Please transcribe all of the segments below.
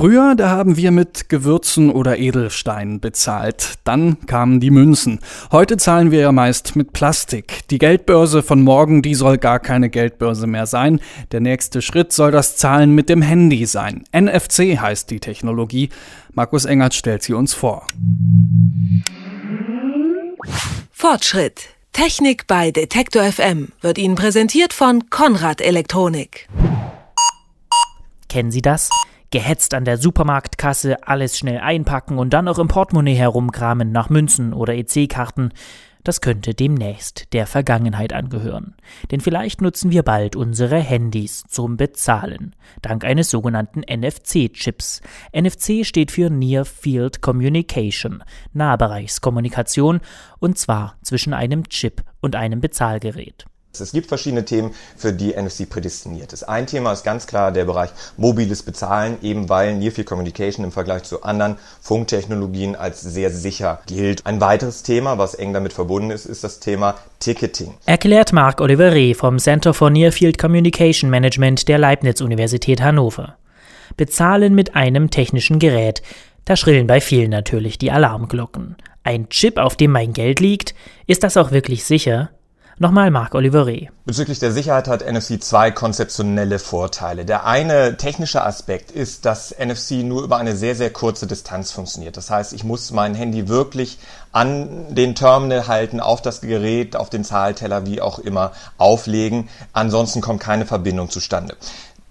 Früher, da haben wir mit Gewürzen oder Edelsteinen bezahlt. Dann kamen die Münzen. Heute zahlen wir ja meist mit Plastik. Die Geldbörse von morgen, die soll gar keine Geldbörse mehr sein. Der nächste Schritt soll das Zahlen mit dem Handy sein. NFC heißt die Technologie. Markus Engert stellt sie uns vor. Fortschritt. Technik bei Detektor FM wird Ihnen präsentiert von Konrad Elektronik. Kennen Sie das? Gehetzt an der Supermarktkasse, alles schnell einpacken und dann auch im Portemonnaie herumkramen nach Münzen oder EC-Karten. Das könnte demnächst der Vergangenheit angehören. Denn vielleicht nutzen wir bald unsere Handys zum Bezahlen. Dank eines sogenannten NFC-Chips. NFC steht für Near Field Communication, Nahbereichskommunikation, und zwar zwischen einem Chip und einem Bezahlgerät. Es gibt verschiedene Themen, für die NFC prädestiniert ist. Ein Thema ist ganz klar der Bereich mobiles Bezahlen, eben weil Near Field Communication im Vergleich zu anderen Funktechnologien als sehr sicher gilt. Ein weiteres Thema, was eng damit verbunden ist, ist das Thema Ticketing. Erklärt Marc Oliveri vom Center for Near Field Communication Management der Leibniz-Universität Hannover. Bezahlen mit einem technischen Gerät. Da schrillen bei vielen natürlich die Alarmglocken. Ein Chip, auf dem mein Geld liegt, ist das auch wirklich sicher? Nochmal Marc Oliveret. Bezüglich der Sicherheit hat NFC zwei konzeptionelle Vorteile. Der eine technische Aspekt ist, dass NFC nur über eine sehr, sehr kurze Distanz funktioniert. Das heißt, ich muss mein Handy wirklich an den Terminal halten, auf das Gerät, auf den Zahlteller, wie auch immer, auflegen. Ansonsten kommt keine Verbindung zustande.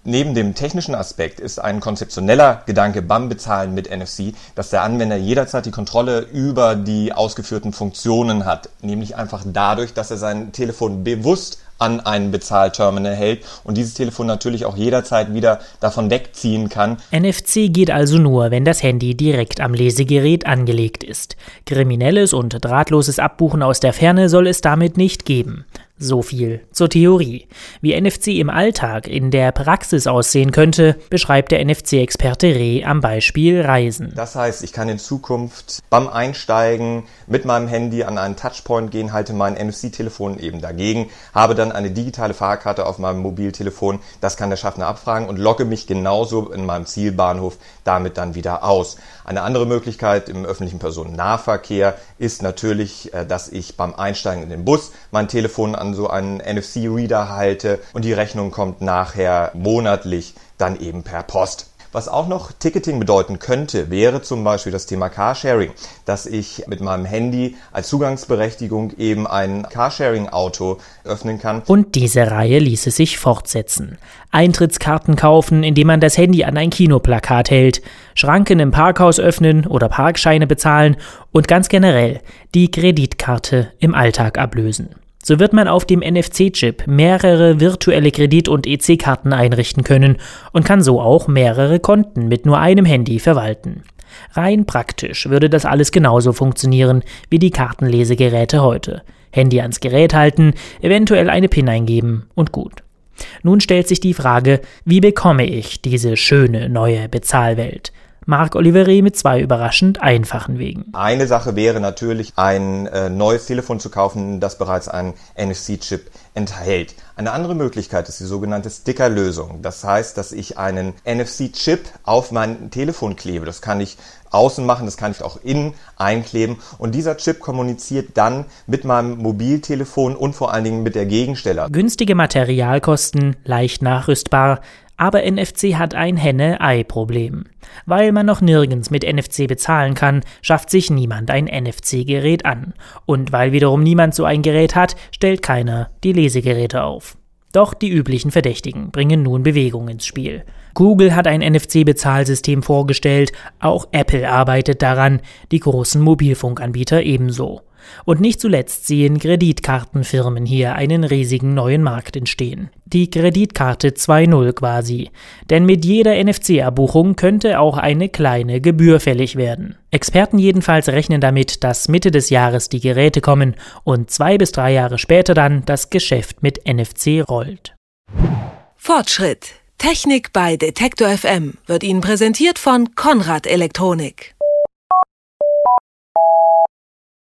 Neben dem technischen Aspekt ist ein konzeptioneller Gedanke beim Bezahlen mit NFC, dass der Anwender jederzeit die Kontrolle über die ausgeführten Funktionen hat, nämlich einfach dadurch, dass er sein Telefon bewusst an ein Bezahlterminal hält und dieses Telefon natürlich auch jederzeit wieder davon wegziehen kann. NFC geht also nur, wenn das Handy direkt am Lesegerät angelegt ist. Kriminelles und drahtloses Abbuchen aus der Ferne soll es damit nicht geben. So viel zur Theorie. Wie NFC im Alltag in der Praxis aussehen könnte, beschreibt der NFC-Experte Reh am Beispiel Reisen. Das heißt, ich kann in Zukunft beim Einsteigen mit meinem Handy an einen Touchpoint gehen, halte mein NFC-Telefon eben dagegen, habe dann eine digitale Fahrkarte auf meinem Mobiltelefon, das kann der Schaffner abfragen und logge mich genauso in meinem Zielbahnhof damit dann wieder aus. Eine andere Möglichkeit im öffentlichen Personennahverkehr ist natürlich, äh, dass ich beim Einsteigen in den Bus mein Telefon an so einen NFC-Reader halte und die Rechnung kommt nachher monatlich dann eben per Post. Was auch noch Ticketing bedeuten könnte, wäre zum Beispiel das Thema Carsharing, dass ich mit meinem Handy als Zugangsberechtigung eben ein Carsharing-Auto öffnen kann. Und diese Reihe ließe sich fortsetzen. Eintrittskarten kaufen, indem man das Handy an ein Kinoplakat hält, Schranken im Parkhaus öffnen oder Parkscheine bezahlen und ganz generell die Kreditkarte im Alltag ablösen. So wird man auf dem NFC-Chip mehrere virtuelle Kredit- und EC-Karten einrichten können und kann so auch mehrere Konten mit nur einem Handy verwalten. Rein praktisch würde das alles genauso funktionieren wie die Kartenlesegeräte heute. Handy ans Gerät halten, eventuell eine PIN eingeben und gut. Nun stellt sich die Frage, wie bekomme ich diese schöne neue Bezahlwelt? Marc Oliveri mit zwei überraschend einfachen Wegen. Eine Sache wäre natürlich, ein äh, neues Telefon zu kaufen, das bereits einen NFC-Chip enthält. Eine andere Möglichkeit ist die sogenannte Stickerlösung. Das heißt, dass ich einen NFC-Chip auf mein Telefon klebe. Das kann ich außen machen, das kann ich auch innen einkleben. Und dieser Chip kommuniziert dann mit meinem Mobiltelefon und vor allen Dingen mit der Gegensteller. Günstige Materialkosten, leicht nachrüstbar, aber NFC hat ein Henne-Ei-Problem. Weil man noch nirgends mit NFC bezahlen kann, schafft sich niemand ein NFC-Gerät an. Und weil wiederum niemand so ein Gerät hat, stellt keiner die Lesegeräte auf. Doch die üblichen Verdächtigen bringen nun Bewegung ins Spiel. Google hat ein NFC-Bezahlsystem vorgestellt, auch Apple arbeitet daran, die großen Mobilfunkanbieter ebenso. Und nicht zuletzt sehen Kreditkartenfirmen hier einen riesigen neuen Markt entstehen. Die Kreditkarte 2.0 quasi. Denn mit jeder NFC-Abbuchung könnte auch eine kleine Gebühr fällig werden. Experten jedenfalls rechnen damit, dass Mitte des Jahres die Geräte kommen und zwei bis drei Jahre später dann das Geschäft mit NFC rollt. Fortschritt. Technik bei Detektor FM wird Ihnen präsentiert von Konrad Elektronik.